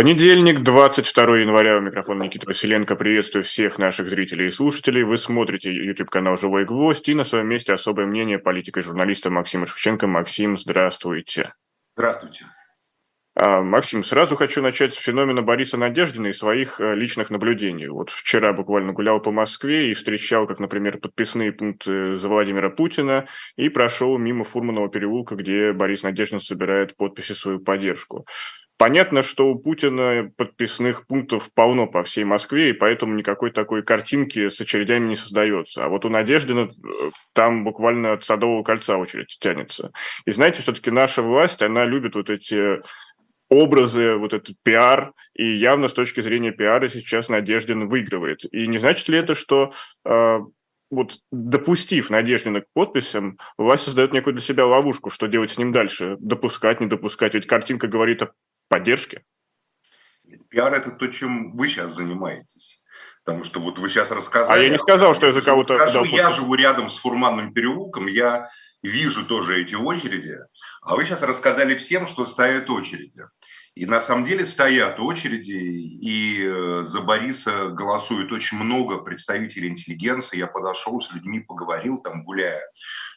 Понедельник, 22 января, у микрофона Никита Василенко. Приветствую всех наших зрителей и слушателей. Вы смотрите YouTube-канал «Живой гвоздь» и на своем месте особое мнение политика и журналиста Максима Шевченко. Максим, здравствуйте. Здравствуйте. А, Максим, сразу хочу начать с феномена Бориса Надеждина и своих э, личных наблюдений. Вот вчера буквально гулял по Москве и встречал, как, например, подписные пункты за Владимира Путина и прошел мимо Фурманова переулка, где Борис Надеждин собирает подписи в свою поддержку. Понятно, что у Путина подписных пунктов полно по всей Москве, и поэтому никакой такой картинки с очередями не создается. А вот у Надеждина э, там буквально от Садового кольца очередь тянется. И знаете, все-таки наша власть, она любит вот эти образы, вот этот пиар, и явно с точки зрения пиара сейчас Надеждин выигрывает. И не значит ли это, что э, вот допустив Надеждина к подписям, власть создает некую для себя ловушку, что делать с ним дальше, допускать, не допускать. Ведь картинка говорит о поддержки? Пиар – это то, чем вы сейчас занимаетесь. Потому что вот вы сейчас рассказали... А я не сказал, что я за кого-то... Скажу, я живу рядом с Фурманным переулком, я вижу тоже эти очереди, а вы сейчас рассказали всем, что стоят очереди. И на самом деле стоят очереди, и э, за Бориса голосует очень много представителей интеллигенции. Я подошел с людьми, поговорил там, гуляя.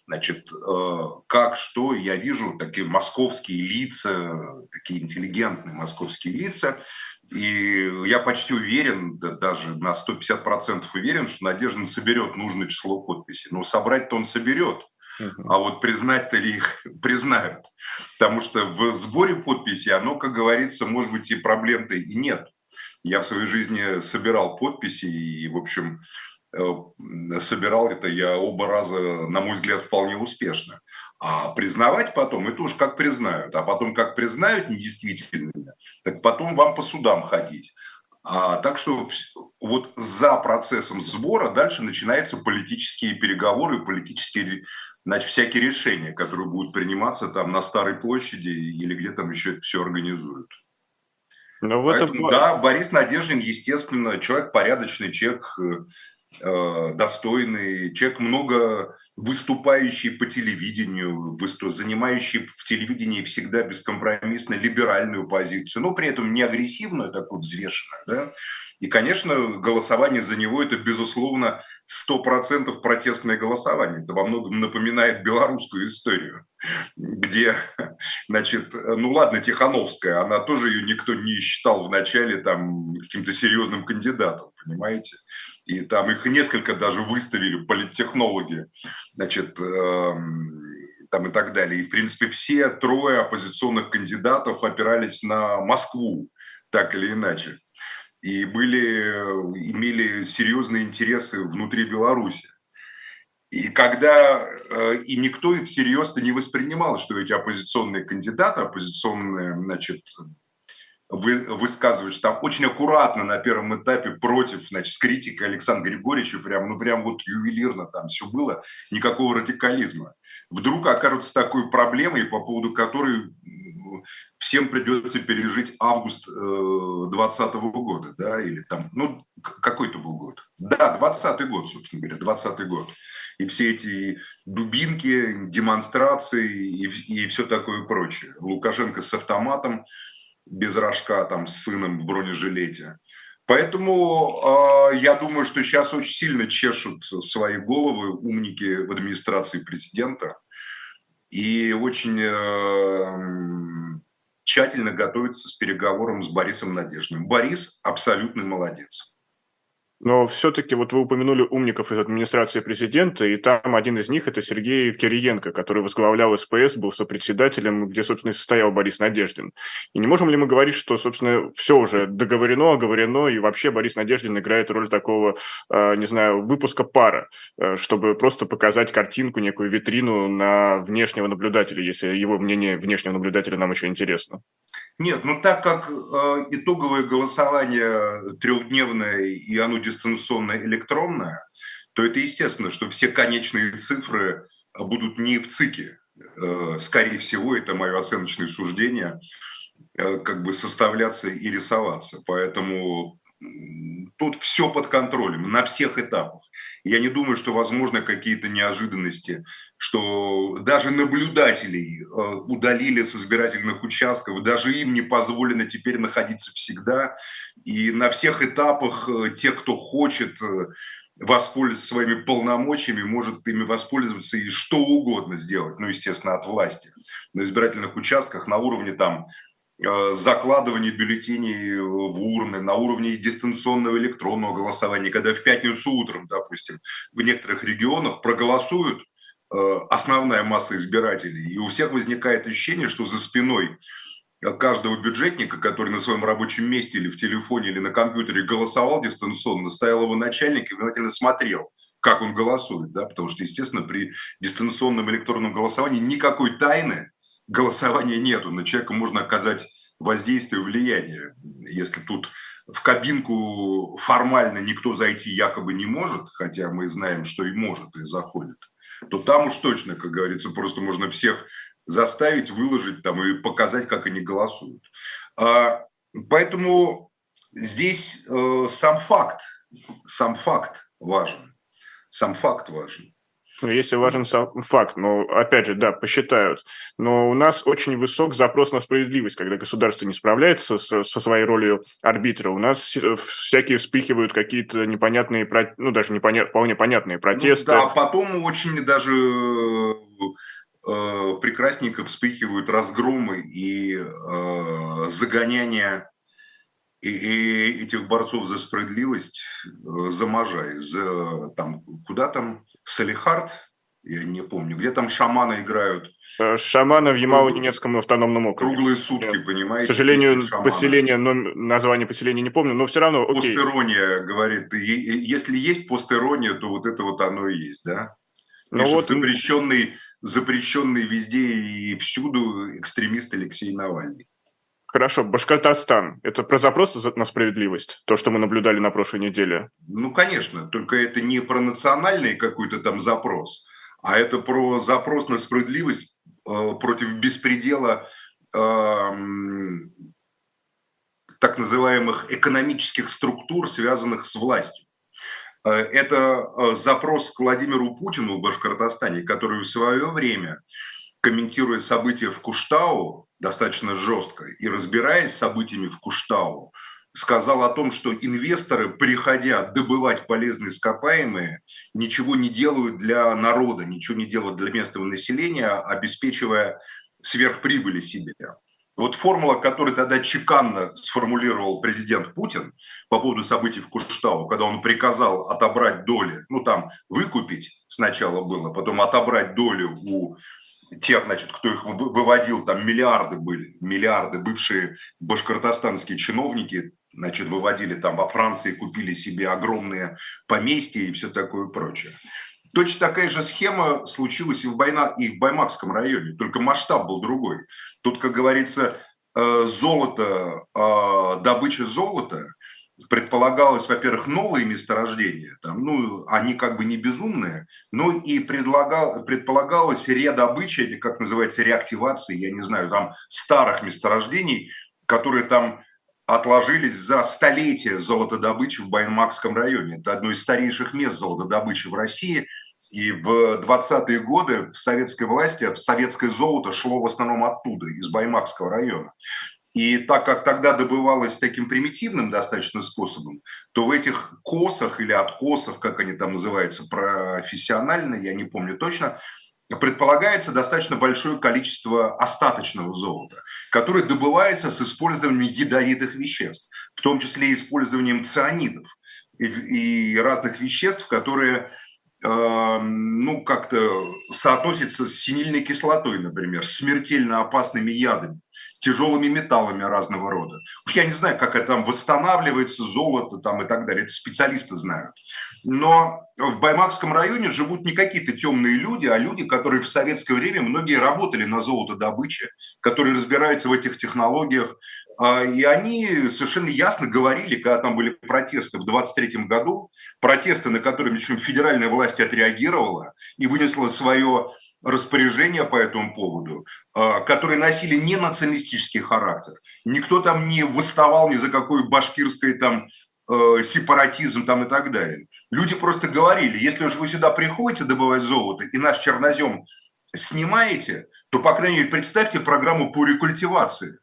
Значит, э, как, что, я вижу такие московские лица, такие интеллигентные московские лица, и я почти уверен, да, даже на 150% уверен, что Надежда соберет нужное число подписей. Но собрать-то он соберет, а вот признать-то ли их признают. Потому что в сборе подписей оно, как говорится, может быть и проблем-то и нет. Я в своей жизни собирал подписи и, в общем, собирал это я оба раза, на мой взгляд, вполне успешно. А признавать потом, это уж как признают. А потом, как признают недействительными, так потом вам по судам ходить. А, так что вот за процессом сбора дальше начинаются политические переговоры, политические значит, всякие решения, которые будут приниматься там на Старой площади или где там еще это все организуют. Но в этом... Поэтому, да, Борис Надеждин, естественно, человек порядочный, человек э, Э, достойный, человек много выступающий по телевидению, занимающий в телевидении всегда бескомпромиссно либеральную позицию, но при этом не агрессивную, такую взвешенную, да, и, конечно, голосование за него – это, безусловно, 100% протестное голосование. Это во многом напоминает белорусскую историю, где, значит, ну ладно, Тихановская, она тоже ее никто не считал вначале там каким-то серьезным кандидатом, понимаете? И там их несколько даже выставили, политтехнологи, значит, эм, там и так далее. И, в принципе, все трое оппозиционных кандидатов опирались на Москву, так или иначе и были, имели серьезные интересы внутри Беларуси. И когда э, и никто всерьез-то не воспринимал, что эти оппозиционные кандидаты, оппозиционные, значит, вы, высказывают, там очень аккуратно на первом этапе против, значит, с критикой Александра Григорьевича, прям, ну, прям вот ювелирно там все было, никакого радикализма. Вдруг окажется такой проблемой, по поводу которой всем придется пережить август 2020 э, года, да, или там, ну, какой-то был год. Да, 20 год, собственно говоря, 20 год. И все эти дубинки, демонстрации и, и все такое прочее. Лукашенко с автоматом, без рожка, там, с сыном в бронежилете. Поэтому э, я думаю, что сейчас очень сильно чешут свои головы умники в администрации президента и очень э, тщательно готовится с переговором с Борисом Надеждиным. Борис абсолютный молодец. Но все-таки вот вы упомянули умников из администрации президента, и там один из них – это Сергей Кириенко, который возглавлял СПС, был сопредседателем, где, собственно, и состоял Борис Надеждин. И не можем ли мы говорить, что, собственно, все уже договорено, оговорено, и вообще Борис Надеждин играет роль такого, а, не знаю, выпуска пара, э, чтобы просто показать картинку, некую витрину на внешнего наблюдателя, если его мнение внешнего наблюдателя нам еще интересно? Нет, ну так как э, итоговое голосование трехдневное и оно дистанционно электронное, то это естественно, что все конечные цифры будут не в ЦИКе. Э, скорее всего, это мое оценочное суждение, э, как бы составляться и рисоваться. Поэтому тут все под контролем на всех этапах. Я не думаю, что возможны какие-то неожиданности, что даже наблюдателей э, удалили с избирательных участков, даже им не позволено теперь находиться всегда. И на всех этапах э, те, кто хочет э, воспользоваться своими полномочиями, может ими воспользоваться и что угодно сделать, ну, естественно, от власти на избирательных участках на уровне там закладывание бюллетеней в урны на уровне дистанционного электронного голосования, когда в пятницу утром, допустим, в некоторых регионах проголосуют э, основная масса избирателей, и у всех возникает ощущение, что за спиной каждого бюджетника, который на своем рабочем месте или в телефоне или на компьютере голосовал дистанционно, стоял его начальник и внимательно смотрел, как он голосует, да, потому что, естественно, при дистанционном электронном голосовании никакой тайны голосования нету, на человека можно оказать воздействие, влияние. Если тут в кабинку формально никто зайти якобы не может, хотя мы знаем, что и может, и заходит, то там уж точно, как говорится, просто можно всех заставить, выложить там и показать, как они голосуют. А, поэтому здесь э, сам факт, сам факт важен. Сам факт важен. Ну, если важен сам факт, но, опять же, да, посчитают. Но у нас очень высок запрос на справедливость, когда государство не справляется со, со своей ролью арбитра. У нас всякие вспыхивают какие-то непонятные, ну, даже непонят, вполне понятные протесты. Ну, да, потом очень даже э, прекрасненько вспыхивают разгромы и э, загоняния и, и этих борцов за справедливость э, за Можай, за там, куда там, Салихард, я не помню, где там шаманы играют. Э, шаманы в Ямало-Ненецком автономном округе. Круглые сутки, Нет. понимаете? К сожалению, поселение, но название поселения не помню, но все равно окей. Постерония, говорит, если есть постерония, то вот это вот оно и есть, да? Ну вот... запрещенный, запрещенный везде и всюду экстремист Алексей Навальный. Хорошо, Башкортостан. Это про запрос на справедливость, то, что мы наблюдали на прошлой неделе? Ну, конечно, только это не про национальный какой-то там запрос, а это про запрос на справедливость э, против беспредела э, так называемых экономических структур, связанных с властью. Э, это э, запрос к Владимиру Путину в Башкортостане, который в свое время, комментируя события в Куштау, достаточно жестко, и разбираясь с событиями в Куштау, сказал о том, что инвесторы, приходя добывать полезные ископаемые, ничего не делают для народа, ничего не делают для местного населения, обеспечивая сверхприбыли себе. Вот формула, которую тогда чеканно сформулировал президент Путин по поводу событий в Куштау, когда он приказал отобрать доли, ну там выкупить сначала было, потом отобрать долю у тех, значит, кто их выводил, там миллиарды были, миллиарды, бывшие башкортостанские чиновники, значит, выводили там во Франции, купили себе огромные поместья и все такое прочее. Точно такая же схема случилась и в, Байна, и в Баймакском районе, только масштаб был другой. Тут, как говорится, э, золото, э, добыча золота – предполагалось, во-первых, новые месторождения, там, ну, они как бы не безумные, но и предлагал, предполагалось редобыча, или как называется, реактивация, я не знаю, там, старых месторождений, которые там отложились за столетия золотодобычи в Байнмакском районе. Это одно из старейших мест золотодобычи в России. И в 20-е годы в советской власти в советское золото шло в основном оттуда, из Баймакского района. И так как тогда добывалось таким примитивным достаточно способом, то в этих косах или откосах, как они там называются профессионально, я не помню точно, предполагается достаточно большое количество остаточного золота, которое добывается с использованием ядовитых веществ, в том числе использованием цианидов и, и разных веществ, которые э, ну, как-то соотносятся с синильной кислотой, например, смертельно опасными ядами тяжелыми металлами разного рода. Уж я не знаю, как это там восстанавливается, золото там и так далее, это специалисты знают. Но в Баймакском районе живут не какие-то темные люди, а люди, которые в советское время многие работали на золотодобыче, которые разбираются в этих технологиях. А, и они совершенно ясно говорили, когда там были протесты в 23 году, протесты, на которые, причем, федеральная власть отреагировала и вынесла свое распоряжения по этому поводу, а, которые носили не националистический характер. Никто там не восставал ни за какой башкирской там э, сепаратизм там и так далее. Люди просто говорили, если уж вы сюда приходите добывать золото и наш чернозем снимаете, то, по крайней мере, представьте программу по рекультивации.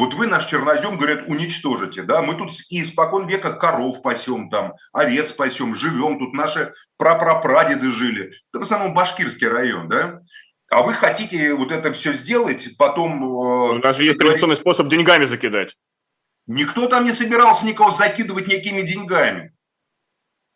Вот вы наш чернозем, говорят, уничтожите, да, мы тут испокон века коров пасем там, овец пасем, живем, тут наши прапрапрадеды жили. Это в основном башкирский район, да. А вы хотите вот это все сделать, потом... Э, У нас же есть традиционный способ деньгами закидать. Никто там не собирался никого закидывать некими деньгами.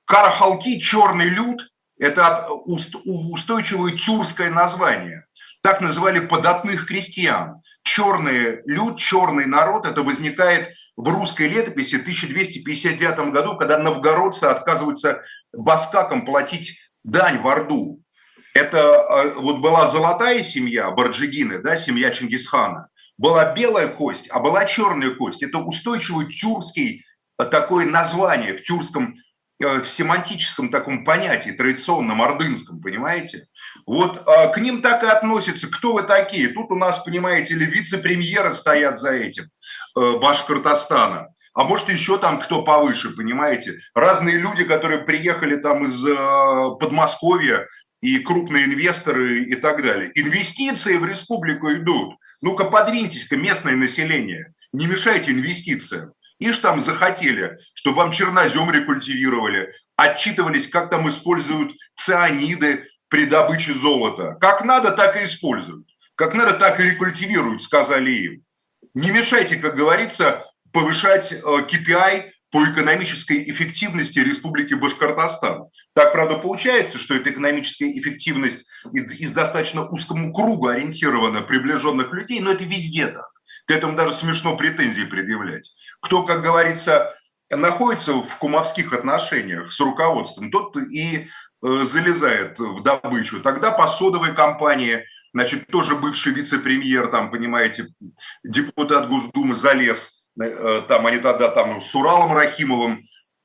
Карахалки, черный люд, это устойчивое тюркское название. Так называли податных крестьян. Черный люд, черный народ, это возникает в русской летописи в 1259 году, когда новгородцы отказываются баскакам платить дань в Орду. Это э, вот была золотая семья, Барджигины, да, семья Чингисхана. Была белая кость, а была черная кость. Это устойчивый тюркский э, такое название в тюркском в семантическом таком понятии, традиционном ордынском, понимаете? Вот а, к ним так и относятся. Кто вы такие? Тут у нас, понимаете ли, вице-премьеры стоят за этим, э, Башкортостана. А может, еще там кто повыше, понимаете? Разные люди, которые приехали там из э, Подмосковья, и крупные инвесторы и так далее. Инвестиции в республику идут. Ну-ка, подвиньтесь-ка, местное население. Не мешайте инвестициям. Ишь там захотели, чтобы вам чернозем рекультивировали, отчитывались, как там используют цианиды при добыче золота. Как надо, так и используют. Как надо, так и рекультивируют, сказали им. Не мешайте, как говорится, повышать KPI э, по экономической эффективности Республики Башкортостан. Так, правда, получается, что эта экономическая эффективность из, из достаточно узкому кругу ориентирована приближенных людей, но это везде так. К этому даже смешно претензии предъявлять. Кто, как говорится, находится в кумовских отношениях с руководством, тот и э, залезает в добычу. Тогда по содовой компании, значит, тоже бывший вице-премьер, там, понимаете, депутат Госдумы залез, э, там они тогда там с Уралом Рахимовым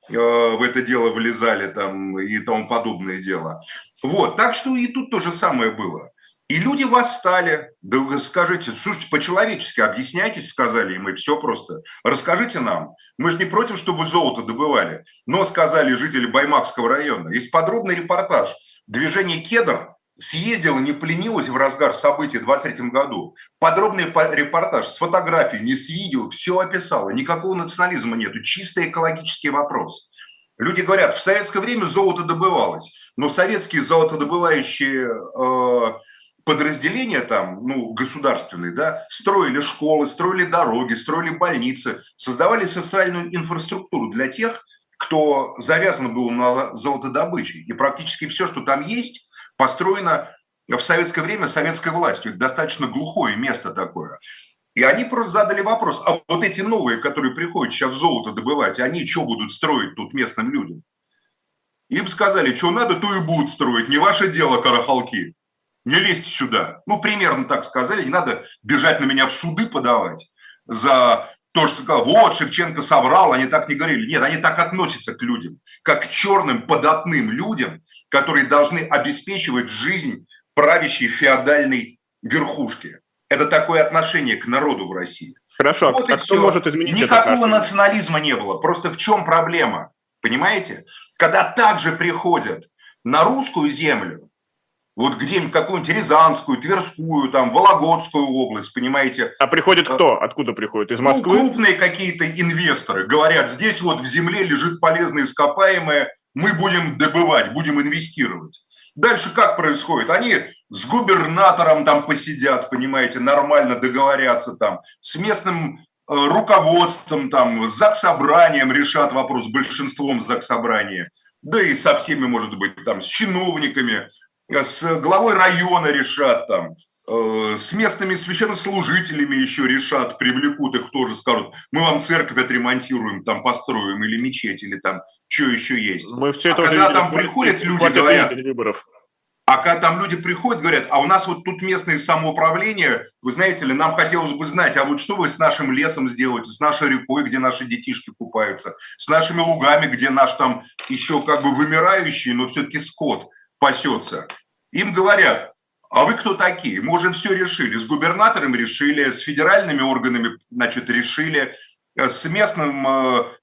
э, в это дело влезали там и тому подобное дело. Вот, так что и тут то же самое было. И люди восстали. Да вы скажите, слушайте, по-человечески объясняйтесь, сказали им, и все просто. Расскажите нам. Мы же не против, чтобы золото добывали. Но, сказали жители Баймакского района. Есть подробный репортаж. Движение «Кедр» съездило, не поленилось в разгар событий в 23 году. Подробный репортаж с фотографией, не с видео, все описало. Никакого национализма нету. Чисто экологический вопрос. Люди говорят, в советское время золото добывалось, но советские золотодобывающие э, подразделения там, ну, государственные, да, строили школы, строили дороги, строили больницы, создавали социальную инфраструктуру для тех, кто завязан был на золотодобыче. И практически все, что там есть, построено в советское время советской властью. Это достаточно глухое место такое. И они просто задали вопрос, а вот эти новые, которые приходят сейчас золото добывать, они что будут строить тут местным людям? Им сказали, что надо, то и будут строить, не ваше дело, карахалки не лезьте сюда. Ну, примерно так сказали, не надо бежать на меня в суды подавать за то, что вот, Шевченко соврал, они так не говорили. Нет, они так относятся к людям, как к черным податным людям, которые должны обеспечивать жизнь правящей феодальной верхушки. Это такое отношение к народу в России. Хорошо, вот а кто все. может изменить Никакого национализма не было. Просто в чем проблема? Понимаете? Когда также приходят на русскую землю, вот где-нибудь какую-нибудь Рязанскую, Тверскую, там, Вологодскую область, понимаете. А приходит кто? Откуда приходит? Из Москвы? Ну, крупные какие-то инвесторы говорят, здесь вот в земле лежит полезное ископаемое, мы будем добывать, будем инвестировать. Дальше как происходит? Они с губернатором там посидят, понимаете, нормально договорятся там, с местным э, руководством, там, с заксобранием решат вопрос, большинством заксобрания, да и со всеми, может быть, там, с чиновниками, с главой района решат там, э, с местными священнослужителями еще решат, привлекут их тоже, скажут, мы вам церковь отремонтируем, там построим, или мечеть, или там что еще есть. Мы все а это когда там приходят люди, говорят, выборов. а когда там люди приходят, говорят, а у нас вот тут местное самоуправление, вы знаете ли, нам хотелось бы знать, а вот что вы с нашим лесом сделаете, с нашей рекой, где наши детишки купаются, с нашими лугами, где наш там еще как бы вымирающий, но все-таки скот пасется. Им говорят, а вы кто такие? Мы уже все решили. С губернатором решили, с федеральными органами, значит, решили, с местным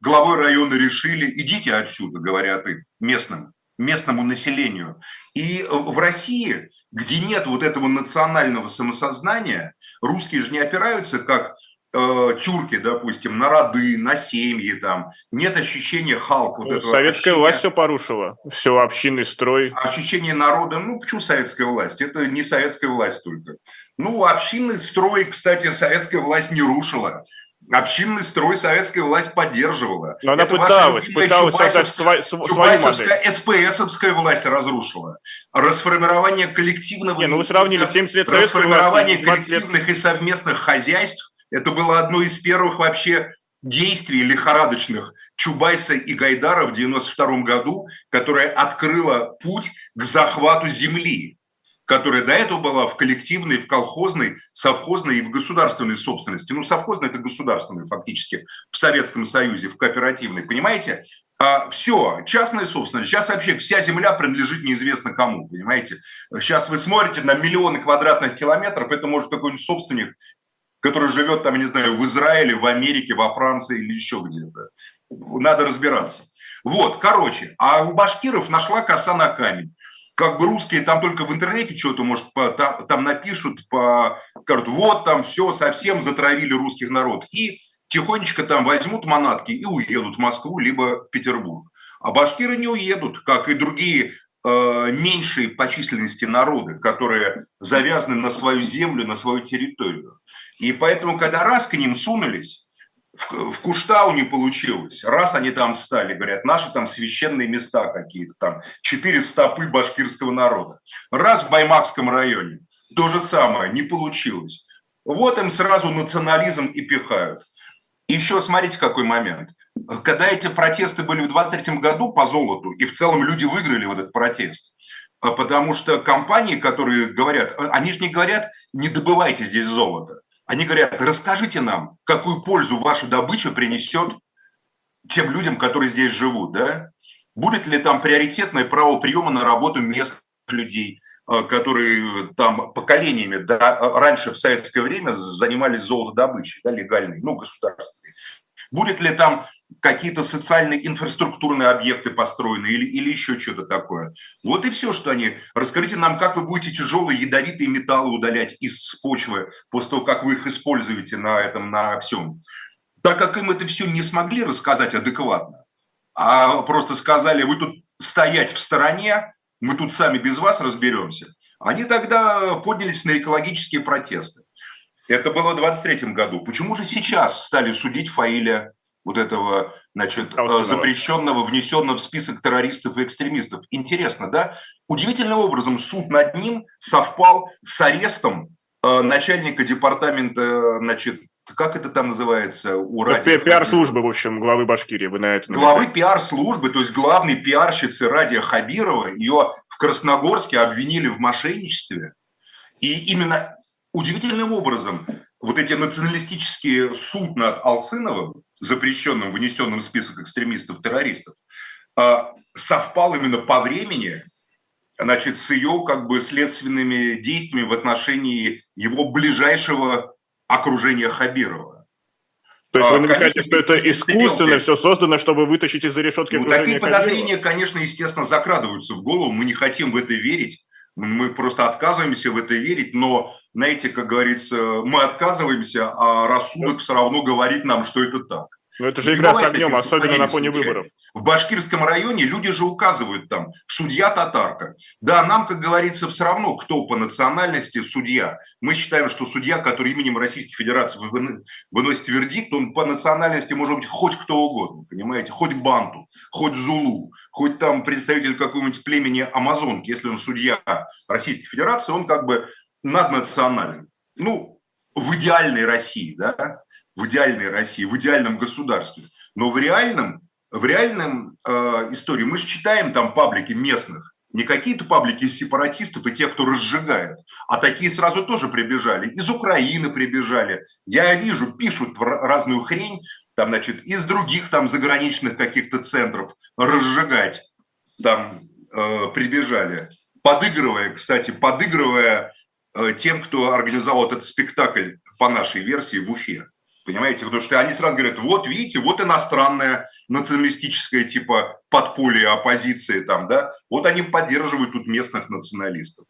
главой района решили, идите отсюда, говорят им, местным, местному населению. И в России, где нет вот этого национального самосознания, русские же не опираются, как э, тюрки, допустим, на роды, на семьи, там, нет ощущения Халка. Вот ну, советская ощущения, власть все порушила, все общинный строй. Ощущение народа, ну, почему советская власть? Это не советская власть только. Ну, общинный строй, кстати, советская власть не рушила. Общинный строй советская власть поддерживала. Но она Это пыталась, пыталась создать свою модель. СПСовская власть разрушила. Расформирование коллективного... Не, ну вы сравнили 70 лет Расформирование коллективных лет. и совместных хозяйств это было одно из первых вообще действий лихорадочных Чубайса и Гайдара в 1992 году, которое открыло путь к захвату земли, которая до этого была в коллективной, в колхозной, совхозной и в государственной собственности. Ну, совхозная – это государственная фактически в Советском Союзе, в кооперативной, понимаете? А, все, частная собственность. Сейчас вообще вся земля принадлежит неизвестно кому, понимаете? Сейчас вы смотрите на миллионы квадратных километров, это может какой-нибудь собственник который живет там, я не знаю, в Израиле, в Америке, во Франции или еще где-то. Надо разбираться. Вот, короче, а у башкиров нашла коса на камень. Как бы русские там только в интернете что-то, может, по, там, там напишут, по, скажут, вот там все, совсем затравили русских народ. И тихонечко там возьмут манатки и уедут в Москву, либо в Петербург. А башкиры не уедут, как и другие э, меньшие по численности народы, которые завязаны на свою землю, на свою территорию. И поэтому, когда раз к ним сунулись, в, в Куштау не получилось. Раз они там стали, говорят, наши там священные места какие-то, там четыре стопы башкирского народа. Раз в Баймакском районе, то же самое, не получилось. Вот им сразу национализм и пихают. Еще смотрите, какой момент. Когда эти протесты были в 23 году по золоту, и в целом люди выиграли вот этот протест, а потому что компании, которые говорят, они же не говорят, не добывайте здесь золото. Они говорят, расскажите нам, какую пользу ваша добыча принесет тем людям, которые здесь живут, да? Будет ли там приоритетное право приема на работу местных людей, э, которые там поколениями да, раньше в советское время занимались золотодобычей, да, легальной, ну, государственной. Будет ли там какие-то социальные инфраструктурные объекты построены или, или еще что-то такое. Вот и все, что они... Расскажите нам, как вы будете тяжелые ядовитые металлы удалять из почвы после того, как вы их используете на этом, на всем. Так как им это все не смогли рассказать адекватно, а просто сказали, вы тут стоять в стороне, мы тут сами без вас разберемся, они тогда поднялись на экологические протесты. Это было в 23 году. Почему же сейчас стали судить Фаиля вот этого, значит. Э, запрещенного, внесенного в список террористов и экстремистов. Интересно, да? Удивительным образом суд над ним совпал с арестом э, начальника департамента, значит, как это там называется? У ну, радио... Пиар-службы, в общем, главы Башкирии, вы на это... Главы пиар-службы, то есть главной пиарщицы Радия Хабирова, ее в Красногорске обвинили в мошенничестве. И именно удивительным образом вот эти националистические суд над Алсыновым, запрещенным, внесенным в список экстремистов-террористов, а, совпал именно по времени значит, с ее как бы следственными действиями в отношении его ближайшего окружения Хабирова. То есть вы а, намекаете, что это искусственно все создано, чтобы вытащить из-за решетки ну, Такие подозрения, конечно, естественно, закрадываются в голову. Мы не хотим в это верить. Мы просто отказываемся в это верить, но, знаете, как говорится, мы отказываемся, а рассудок все равно говорит нам, что это так. Ну, это же игра с огнем, особенно на фоне выборов. В башкирском районе люди же указывают там, судья татарка. Да, нам, как говорится, все равно, кто по национальности судья. Мы считаем, что судья, который именем Российской Федерации выносит вердикт, он по национальности может быть хоть кто угодно, понимаете, хоть банту, хоть зулу, хоть там представитель какого-нибудь племени Амазонки. Если он судья Российской Федерации, он как бы наднационален. Ну, в идеальной России, да, в идеальной России, в идеальном государстве. Но в реальном, в реальном э, истории мы же читаем там паблики местных, не какие-то паблики сепаратистов и тех, кто разжигает, а такие сразу тоже прибежали. Из Украины прибежали. Я вижу, пишут разную хрень, там, значит, из других там заграничных каких-то центров разжигать там э, прибежали. Подыгрывая, кстати, подыгрывая э, тем, кто организовал этот спектакль по нашей версии в Уфе. Понимаете? Потому что они сразу говорят, вот видите, вот иностранная националистическая типа подполье оппозиции там, да, вот они поддерживают тут местных националистов.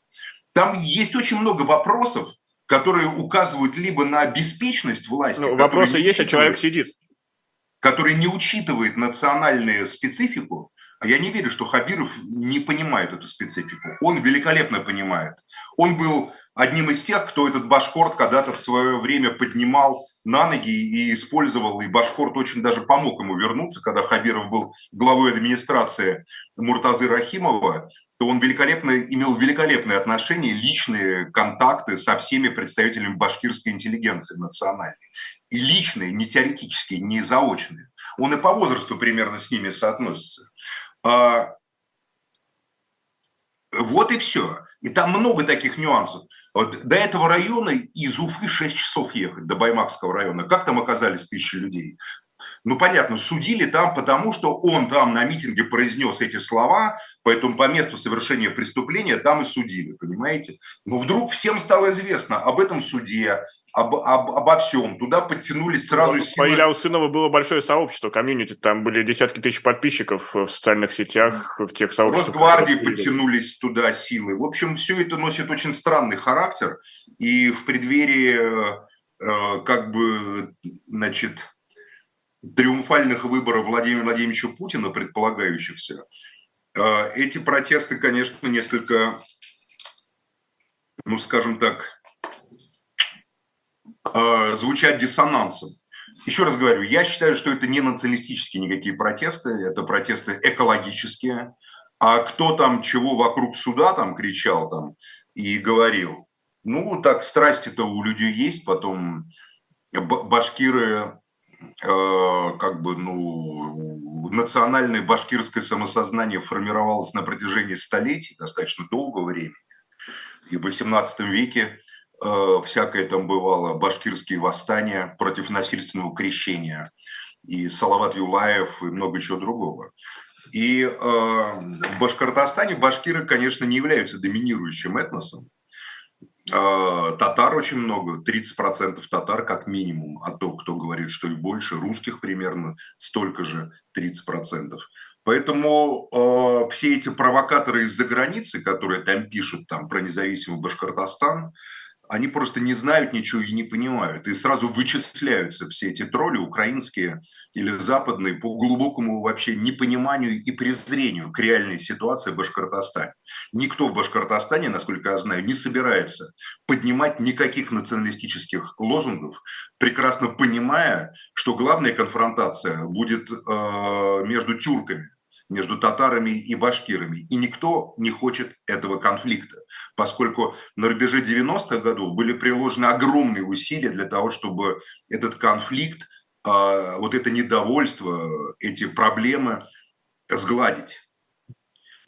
Там есть очень много вопросов, которые указывают либо на беспечность власти. Ну, вопросы есть, а человек сидит. Который не учитывает национальную специфику, а я не верю, что Хабиров не понимает эту специфику. Он великолепно понимает. Он был одним из тех, кто этот башкорт когда-то в свое время поднимал на ноги и использовал, и Башкорт очень даже помог ему вернуться, когда Хабиров был главой администрации Муртазы Рахимова, то он великолепно, имел великолепные отношения, личные контакты со всеми представителями башкирской интеллигенции национальной. И личные, не теоретические, не заочные. Он и по возрасту примерно с ними соотносится. А, вот и все. И там много таких нюансов. Вот до этого района из Уфы 6 часов ехать, до Баймакского района. Как там оказались тысячи людей? Ну, понятно, судили там, потому что он там на митинге произнес эти слова, поэтому по месту совершения преступления там и судили, понимаете? Но вдруг всем стало известно об этом суде, об, об, обо всем. Туда подтянулись сразу ну, силы. По Усынова было большое сообщество, комьюнити. Там были десятки тысяч подписчиков в социальных сетях, в тех сообществах. Росгвардии подтянулись туда силы. В общем, все это носит очень странный характер. И в преддверии э, как бы, значит, триумфальных выборов Владимира Владимировича Путина, предполагающихся, э, эти протесты, конечно, несколько, ну, скажем так, э, звучат диссонансом. Еще раз говорю, я считаю, что это не националистические никакие протесты, это протесты экологические. А кто там чего вокруг суда там кричал там и говорил, ну так страсти-то у людей есть, потом башкиры э, как бы, ну, национальное башкирское самосознание формировалось на протяжении столетий, достаточно долгого времени. И в XVIII веке всякое там бывало, башкирские восстания против насильственного крещения, и Салават Юлаев, и много чего другого. И э, в Башкортостане башкиры, конечно, не являются доминирующим этносом. Э, татар очень много, 30% татар как минимум, а то, кто говорит, что и больше, русских примерно столько же, 30%. Поэтому э, все эти провокаторы из-за границы, которые там пишут там, про независимый Башкортостан, они просто не знают ничего и не понимают. И сразу вычисляются все эти тролли, украинские или западные, по глубокому вообще непониманию и презрению к реальной ситуации в Башкортостане. Никто в Башкортостане, насколько я знаю, не собирается поднимать никаких националистических лозунгов, прекрасно понимая, что главная конфронтация будет э, между тюрками между татарами и башкирами. И никто не хочет этого конфликта, поскольку на рубеже 90-х годов были приложены огромные усилия для того, чтобы этот конфликт, а, вот это недовольство, эти проблемы сгладить.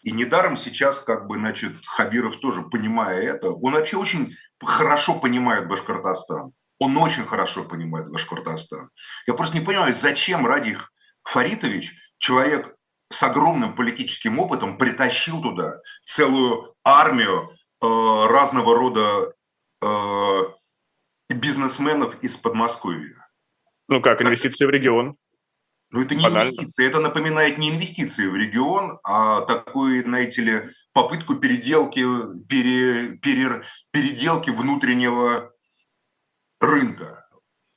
И недаром сейчас, как бы, значит, Хабиров тоже, понимая это, он вообще очень хорошо понимает Башкортостан. Он очень хорошо понимает Башкортостан. Я просто не понимаю, зачем Радих Фаритович, человек с огромным политическим опытом притащил туда целую армию э, разного рода э, бизнесменов из Подмосковья. Ну как, инвестиции в регион? Ну, это не Банально. инвестиции, это напоминает не инвестиции в регион, а такую, знаете ли, попытку переделки, пере, пере, переделки внутреннего рынка.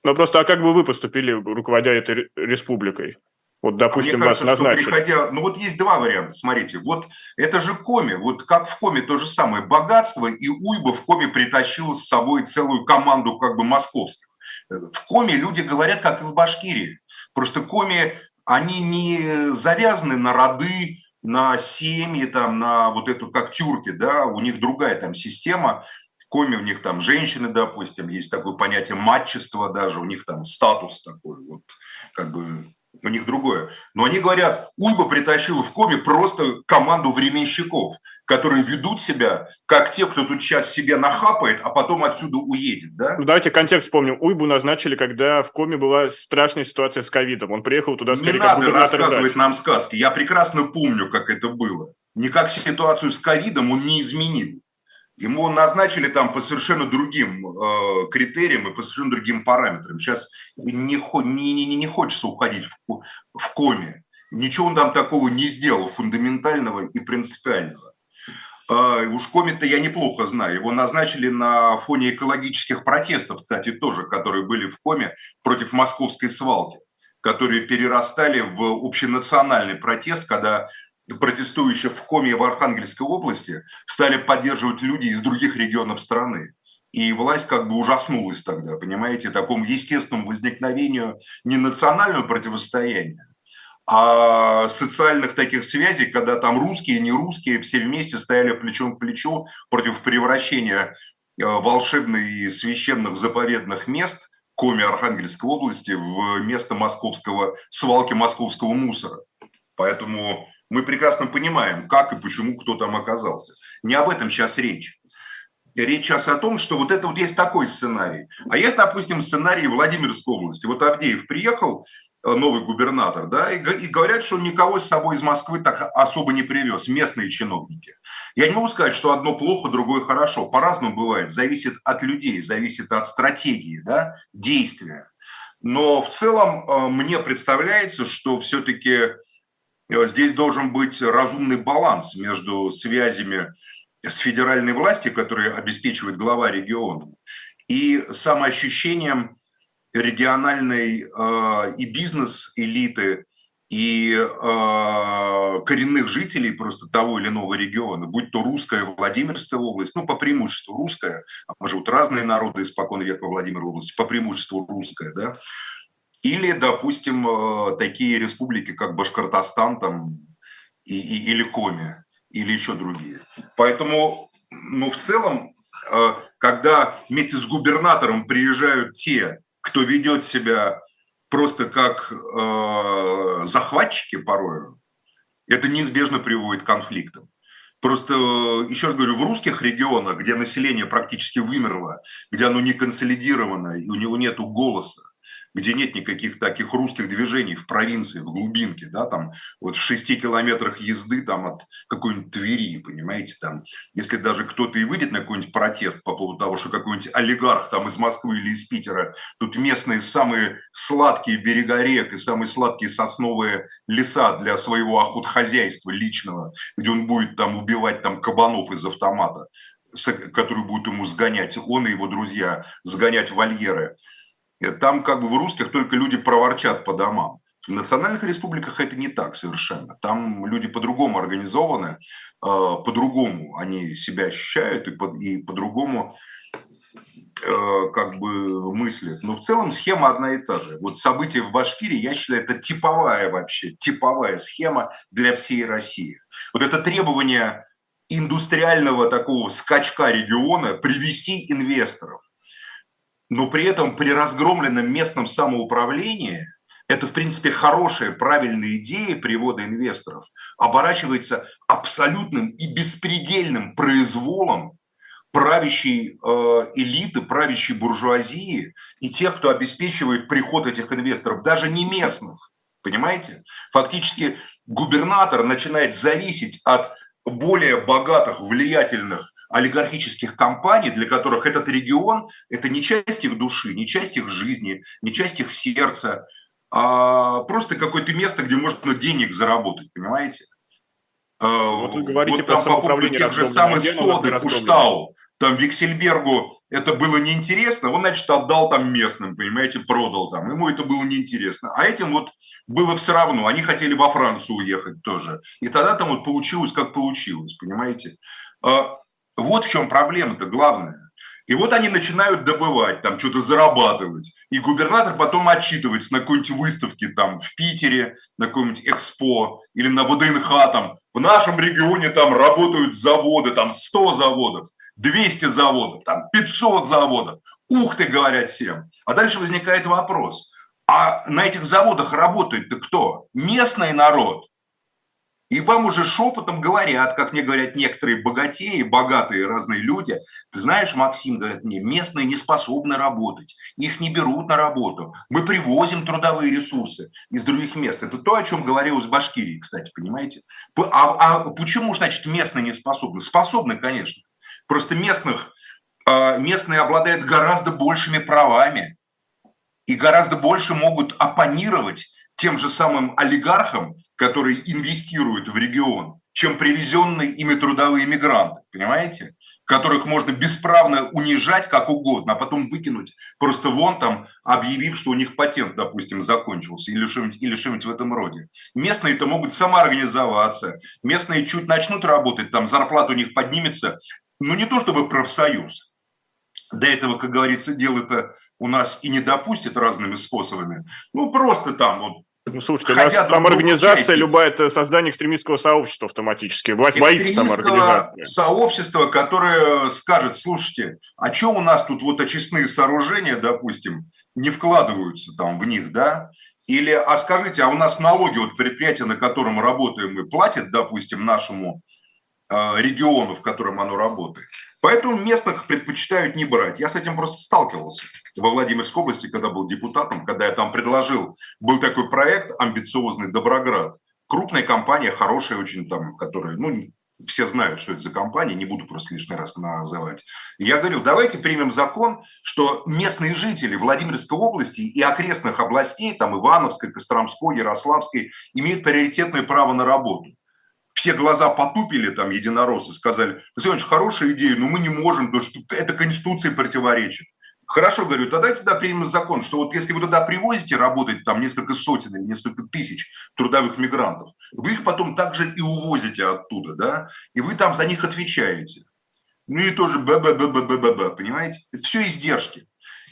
Ну, просто, а как бы вы поступили, руководя этой республикой? Вот, допустим, Мне кажется, вас назначили. Приходя, ну вот есть два варианта, смотрите. Вот это же Коми, вот как в Коме то же самое. Богатство, и Уйба в Коме притащил с собой целую команду как бы московских. В Коме люди говорят, как и в Башкирии. Просто Коми, они не завязаны на роды, на семьи, там, на вот эту, как тюрки, да, у них другая там система. Коми у них там женщины, допустим, есть такое понятие матчества даже, у них там статус такой, вот как бы у них другое. Но они говорят, Ульба притащил в коме просто команду временщиков, которые ведут себя как те, кто тут сейчас себе нахапает, а потом отсюда уедет. Да? Ну, давайте контекст вспомним. Уйбу назначили, когда в коме была страшная ситуация с ковидом. Он приехал туда скорее Не надо рассказывать дачи. нам сказки. Я прекрасно помню, как это было. Никак ситуацию с ковидом он не изменил. Ему назначили там по совершенно другим э, критериям и по совершенно другим параметрам. Сейчас не, не, не, не хочется уходить в, в коме. Ничего он там такого не сделал фундаментального и принципиального. Э, уж коме-то я неплохо знаю. Его назначили на фоне экологических протестов, кстати, тоже, которые были в коме против московской свалки, которые перерастали в общенациональный протест, когда протестующих в Коме и в Архангельской области стали поддерживать люди из других регионов страны. И власть как бы ужаснулась тогда, понимаете, такому естественному возникновению не национального противостояния, а социальных таких связей, когда там русские, не русские, все вместе стояли плечом к плечу против превращения э, волшебных и священных заповедных мест Коми Архангельской области в место московского, свалки московского мусора. Поэтому мы прекрасно понимаем, как и почему кто там оказался. Не об этом сейчас речь. Речь сейчас о том, что вот это вот есть такой сценарий. А есть, допустим, сценарий Владимирской области. Вот Авдеев приехал, э, новый губернатор, да, и, и говорят, что никого с собой из Москвы так особо не привез, местные чиновники. Я не могу сказать, что одно плохо, другое хорошо. По-разному бывает. Зависит от людей, зависит от стратегии, да, действия. Но в целом э, мне представляется, что все-таки здесь должен быть разумный баланс между связями с федеральной властью, которые обеспечивает глава региона, и самоощущением региональной э, и бизнес-элиты, и э, коренных жителей просто того или иного региона, будь то русская Владимирская область, ну, по преимуществу русская, а живут разные народы испокон века Владимирской области, по преимуществу русская, да, или, допустим, э, такие республики, как Башкортостан там, и, и, или Коми, или еще другие. Поэтому, ну, в целом, э, когда вместе с губернатором приезжают те, кто ведет себя просто как э, захватчики порой, это неизбежно приводит к конфликтам. Просто, э, еще раз говорю, в русских регионах, где население практически вымерло, где оно не консолидировано и у него нет голоса, где нет никаких таких русских движений в провинции, в глубинке, да, там вот в шести километрах езды там от какой-нибудь Твери, понимаете, там, если даже кто-то и выйдет на какой-нибудь протест по поводу того, что какой-нибудь олигарх там из Москвы или из Питера, тут местные самые сладкие берега рек и самые сладкие сосновые леса для своего охотхозяйства личного, где он будет там убивать там кабанов из автомата, который будет ему сгонять, он и его друзья, сгонять вольеры – там как бы в русских только люди проворчат по домам. В национальных республиках это не так совершенно. Там люди по-другому организованы, э, по-другому они себя ощущают и, по- и по-другому э, как бы мыслят. Но в целом схема одна и та же. Вот события в Башкирии, я считаю, это типовая вообще, типовая схема для всей России. Вот это требование индустриального такого скачка региона привести инвесторов но при этом при разгромленном местном самоуправлении это, в принципе, хорошая, правильная идея привода инвесторов оборачивается абсолютным и беспредельным произволом правящей э, элиты, правящей буржуазии и тех, кто обеспечивает приход этих инвесторов, даже не местных. Понимаете? Фактически губернатор начинает зависеть от более богатых, влиятельных олигархических компаний, для которых этот регион – это не часть их души, не часть их жизни, не часть их сердца, а просто какое-то место, где можно денег заработать, понимаете? А, вот вы говорите вот про там, по поводу тех же самых соды, Куштау, там Виксельбергу это было неинтересно, он, значит, отдал там местным, понимаете, продал там, ему это было неинтересно. А этим вот было все равно, они хотели во Францию уехать тоже. И тогда там вот получилось, как получилось, понимаете. А, вот в чем проблема-то главная. И вот они начинают добывать, там что-то зарабатывать. И губернатор потом отчитывается на какой-нибудь выставке там в Питере, на каком-нибудь экспо или на ВДНХ там. В нашем регионе там работают заводы, там 100 заводов, 200 заводов, там 500 заводов. Ух ты, говорят всем. А дальше возникает вопрос. А на этих заводах работает-то кто? Местный народ и вам уже шепотом говорят, как мне говорят некоторые богатеи, богатые разные люди, ты знаешь, Максим, говорят мне, местные не способны работать, их не берут на работу. Мы привозим трудовые ресурсы из других мест. Это то, о чем говорил с Башкирией, кстати, понимаете? А, а почему, значит, местные не способны? Способны, конечно. Просто местных, а, местные обладают гораздо большими правами и гораздо больше могут оппонировать тем же самым олигархам, которые инвестируют в регион, чем привезенные ими трудовые мигранты, понимаете? Которых можно бесправно унижать как угодно, а потом выкинуть просто вон там, объявив, что у них патент, допустим, закончился или что-нибудь, или что-нибудь в этом роде. Местные-то могут самоорганизоваться, местные чуть начнут работать, там зарплата у них поднимется, ну не то чтобы профсоюз, до этого, как говорится, дело это у нас и не допустит разными способами. Ну, просто там вот ну, слушайте, у нас там организация любая, это создание экстремистского сообщества автоматически. Власть боится самоорганизации. сообщество, которое скажет, слушайте, а что у нас тут вот очистные сооружения, допустим, не вкладываются там в них, да? Или, а скажите, а у нас налоги, вот предприятие, на котором работаем мы, платят, допустим, нашему э, региону, в котором оно работает? Поэтому местных предпочитают не брать. Я с этим просто сталкивался во Владимирской области, когда был депутатом, когда я там предложил, был такой проект амбициозный «Доброград». Крупная компания, хорошая очень там, которая, ну, все знают, что это за компания, не буду просто лишний раз называть. Я говорю, давайте примем закон, что местные жители Владимирской области и окрестных областей, там Ивановской, Костромской, Ярославской, имеют приоритетное право на работу все глаза потупили там единороссы, сказали, Василий хорошая идея, но мы не можем, потому что это Конституции противоречит. Хорошо, говорю, тогда тогда примем закон, что вот если вы туда привозите работать там несколько сотен или несколько тысяч трудовых мигрантов, вы их потом также и увозите оттуда, да, и вы там за них отвечаете. Ну и тоже б б б б б б б понимаете? Это все издержки.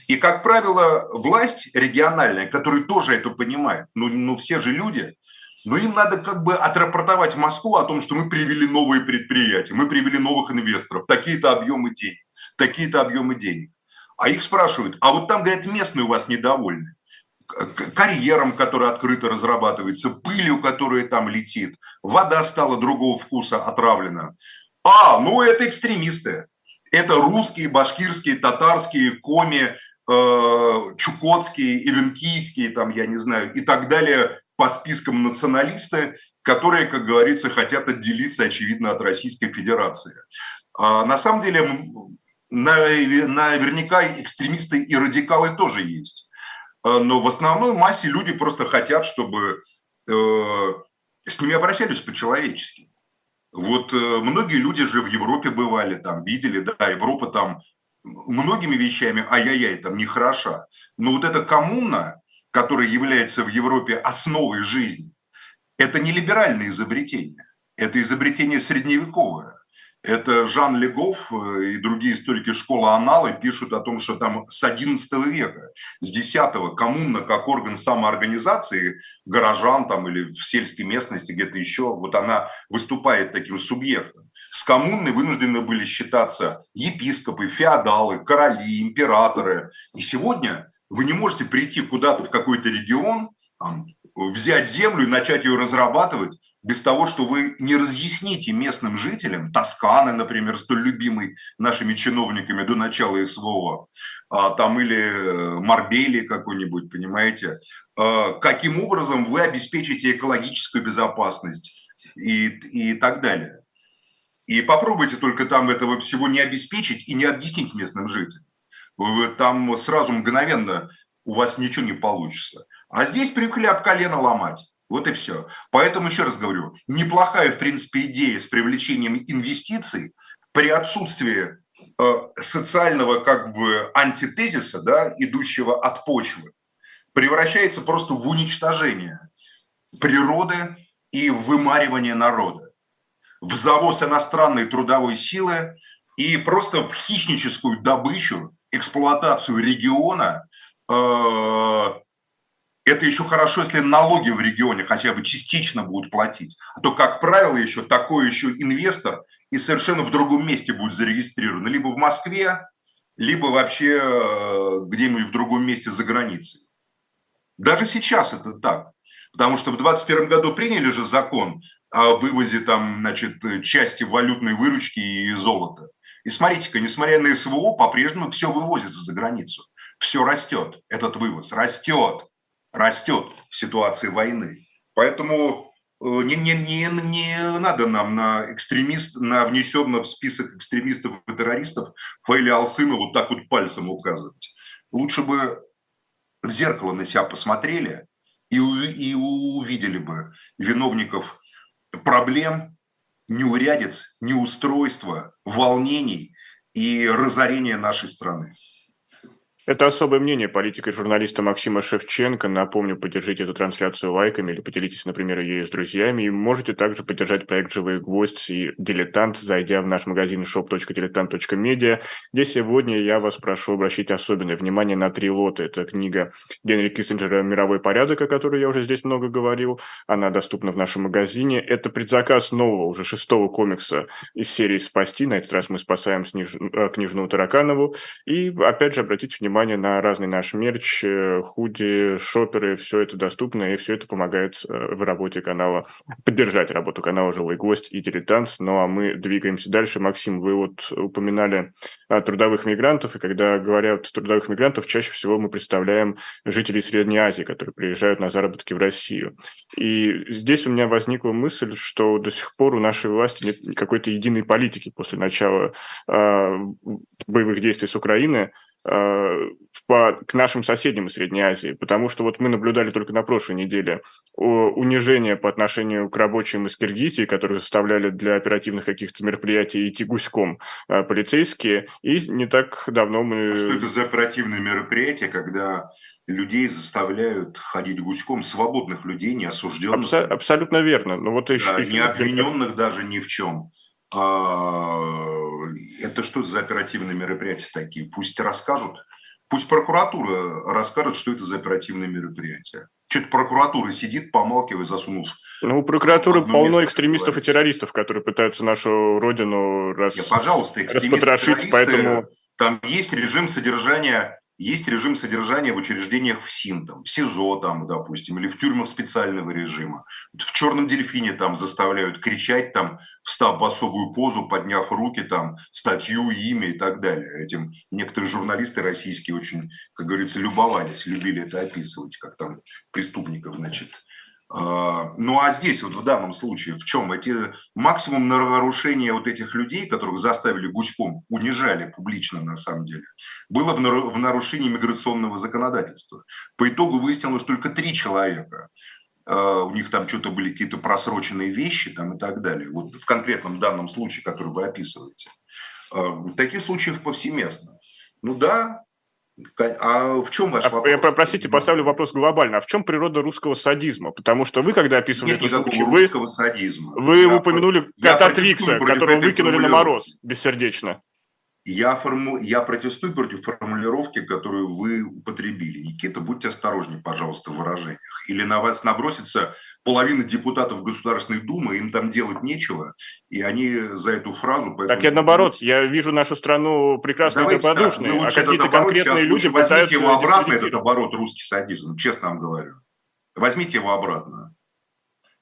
И, как правило, власть региональная, которая тоже это понимает, ну, ну все же люди, но им надо как бы отрапортовать в Москву о том, что мы привели новые предприятия, мы привели новых инвесторов, такие-то объемы денег, такие-то объемы денег. А их спрашивают, а вот там, говорят, местные у вас недовольны карьером, который открыто разрабатывается, пылью, которая там летит, вода стала другого вкуса, отравлена. А, ну это экстремисты. Это русские, башкирские, татарские, коми, э, чукотские, ивенкийские, там, я не знаю, и так далее, по спискам националисты, которые, как говорится, хотят отделиться, очевидно, от Российской Федерации. А на самом деле, наверняка экстремисты и радикалы тоже есть. А, но в основной массе люди просто хотят, чтобы э, с ними обращались по-человечески. Вот э, многие люди же в Европе бывали, там видели, да, Европа там многими вещами, ай-яй-яй, там нехороша. Но вот эта коммуна, которая является в Европе основой жизни, это не либеральное изобретение, это изобретение средневековое. Это Жан Легов э, и другие историки школы Аналы пишут о том, что там с XI века, с X коммуна как орган самоорганизации горожан там или в сельской местности где-то еще, вот она выступает таким субъектом. С коммуной вынуждены были считаться епископы, феодалы, короли, императоры. И сегодня вы не можете прийти куда-то в какой-то регион, там, взять землю и начать ее разрабатывать без того, что вы не разъясните местным жителям, Тосканы, например, столь любимый нашими чиновниками до начала СВО, а, там или э, Марбели какой-нибудь, понимаете, а, каким образом вы обеспечите экологическую безопасность и, и так далее. И попробуйте только там этого всего не обеспечить и не объяснить местным жителям вы там сразу мгновенно у вас ничего не получится. А здесь привыкли об колено ломать. Вот и все. Поэтому еще раз говорю, неплохая, в принципе, идея с привлечением инвестиций при отсутствии э, социального как бы антитезиса, да, идущего от почвы, превращается просто в уничтожение природы и вымаривание народа, в завоз иностранной трудовой силы и просто в хищническую добычу эксплуатацию региона, э, это еще хорошо, если налоги в регионе хотя бы частично будут платить. А то, как правило, еще такой еще инвестор и совершенно в другом месте будет зарегистрирован. Либо в Москве, либо вообще э, где-нибудь в другом месте за границей. Даже сейчас это так. Потому что в 2021 году приняли же закон о вывозе там, значит, части валютной выручки и золота. И смотрите-ка, несмотря на СВО, по-прежнему все вывозится за границу. Все растет, этот вывоз растет, растет в ситуации войны. Поэтому не, не, не, не надо нам на экстремист, на внесенном в список экстремистов и террористов Фаиля Алсына вот так вот пальцем указывать. Лучше бы в зеркало на себя посмотрели и, и увидели бы виновников проблем, неурядиц, неустройства, волнений и разорения нашей страны. Это особое мнение политика и журналиста Максима Шевченко. Напомню, поддержите эту трансляцию лайками или поделитесь, например, ею с друзьями. И можете также поддержать проект «Живые гвоздь» и «Дилетант», зайдя в наш магазин shop.diletant.media, где сегодня я вас прошу обращать особенное внимание на три лота. Это книга Генри Киссинджера «Мировой порядок», о которой я уже здесь много говорил. Она доступна в нашем магазине. Это предзаказ нового, уже шестого комикса из серии «Спасти». На этот раз мы спасаем. Э, книжную Тараканову. И, опять же, обратите внимание внимание на разный наш мерч, э, худи, шоперы, все это доступно, и все это помогает э, в работе канала, поддержать работу канала «Живой гость» и «Дилетант». Ну а мы двигаемся дальше. Максим, вы вот упоминали а, трудовых мигрантов, и когда говорят трудовых мигрантов, чаще всего мы представляем жителей Средней Азии, которые приезжают на заработки в Россию. И здесь у меня возникла мысль, что до сих пор у нашей власти нет какой-то единой политики после начала э, боевых действий с Украины, Э, к нашим соседям из Средней Азии, потому что вот мы наблюдали только на прошлой неделе унижение по отношению к рабочим из Киргизии, которые заставляли для оперативных каких-то мероприятий идти гуськом э, полицейские, и не так давно мы... А что это за оперативные мероприятия, когда людей заставляют ходить гуськом, свободных людей, не осужденных? Абсо- абсолютно верно. Но ну вот еще, да, не обвиненных даже ни в чем. А, это что за оперативные мероприятия такие? Пусть расскажут. Пусть прокуратура расскажет, что это за оперативные мероприятия. Что-то прокуратура сидит, помалкивая, засунув. Ну, у прокуратуры полно экстремистов говорить. и террористов, которые пытаются нашу родину рас... Нет, пожалуйста, распотрошить, поэтому... Там есть режим содержания есть режим содержания в учреждениях в СИН, там, в СИЗО, там, допустим, или в тюрьмах специального режима. В «Черном дельфине» там заставляют кричать, там, встав в особую позу, подняв руки, там, статью, имя и так далее. Этим некоторые журналисты российские очень, как говорится, любовались, любили это описывать, как там преступников, значит, ну а здесь вот в данном случае в чем? Эти максимум нарушения вот этих людей, которых заставили гуськом, унижали публично на самом деле, было в нарушении миграционного законодательства. По итогу выяснилось, только три человека а, у них там что-то были какие-то просроченные вещи там и так далее. Вот в конкретном данном случае, который вы описываете. А, таких случаев повсеместно. Ну да, а в чем ваш а, вопрос? Я, простите, поставлю вопрос глобально. А в чем природа русского садизма? Потому что вы, когда описывали Нет этот случай, вы, садизма. вы я, упомянули кота Твикса, которого выкинули на мороз бессердечно. Я, форму... я протестую против формулировки, которую вы употребили. Никита, будьте осторожнее, пожалуйста, в выражениях. Или на вас набросится половина депутатов Государственной Думы, им там делать нечего, и они за эту фразу... Поэтому... Так я наоборот, я вижу нашу страну прекрасно и добродушной, а какие-то конкретные люди Возьмите его обратно, этот оборот русский садизм, честно вам говорю. Возьмите его обратно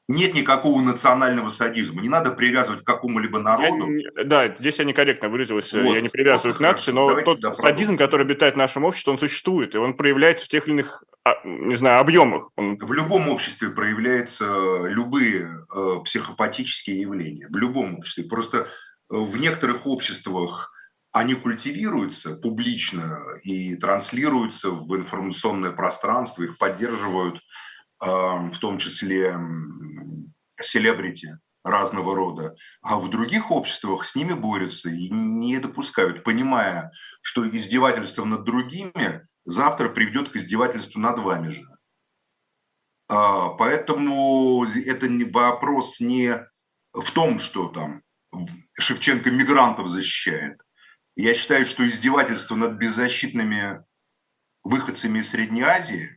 нет никакого национального садизма. Не надо привязывать к какому-либо народу. Я, да, здесь я некорректно выразился. Вот, я не привязываю вот, к нации, но тот садизм, который обитает в нашем обществе, он существует, и он проявляется в тех или иных, а, не знаю, объемах. Он... В любом обществе проявляются любые э, психопатические явления. В любом обществе. Просто э, в некоторых обществах они культивируются публично и транслируются в информационное пространство, их поддерживают в том числе селебрити разного рода, а в других обществах с ними борются и не допускают, понимая, что издевательство над другими завтра приведет к издевательству над вами же. А, поэтому это не вопрос не в том, что там Шевченко мигрантов защищает. Я считаю, что издевательство над беззащитными выходцами из Средней Азии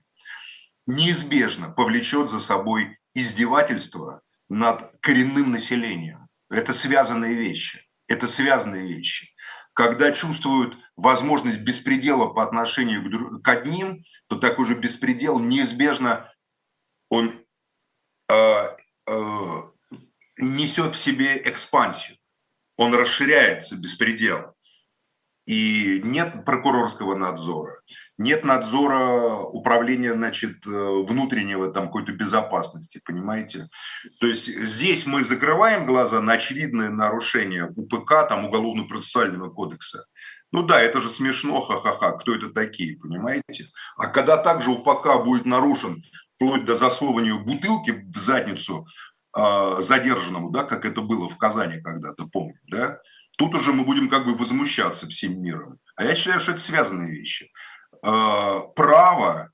неизбежно повлечет за собой издевательство над коренным населением. Это связанные вещи. Это связанные вещи. Когда чувствуют возможность беспредела по отношению к, одним, то такой же беспредел неизбежно он э, э, несет в себе экспансию. Он расширяется, беспредел. И нет прокурорского надзора, нет надзора управления, значит, э, внутреннего там какой-то безопасности, понимаете? То есть здесь мы закрываем глаза на очевидное нарушение УПК, там, Уголовно-процессуального кодекса. Ну да, это же смешно, ха-ха-ха, кто это такие, понимаете? А когда также УПК будет нарушен вплоть до засовывания бутылки в задницу э, задержанному, да, как это было в Казани когда-то, помню, да, Тут уже мы будем как бы возмущаться всем миром. А я считаю, что это связанные вещи. А, право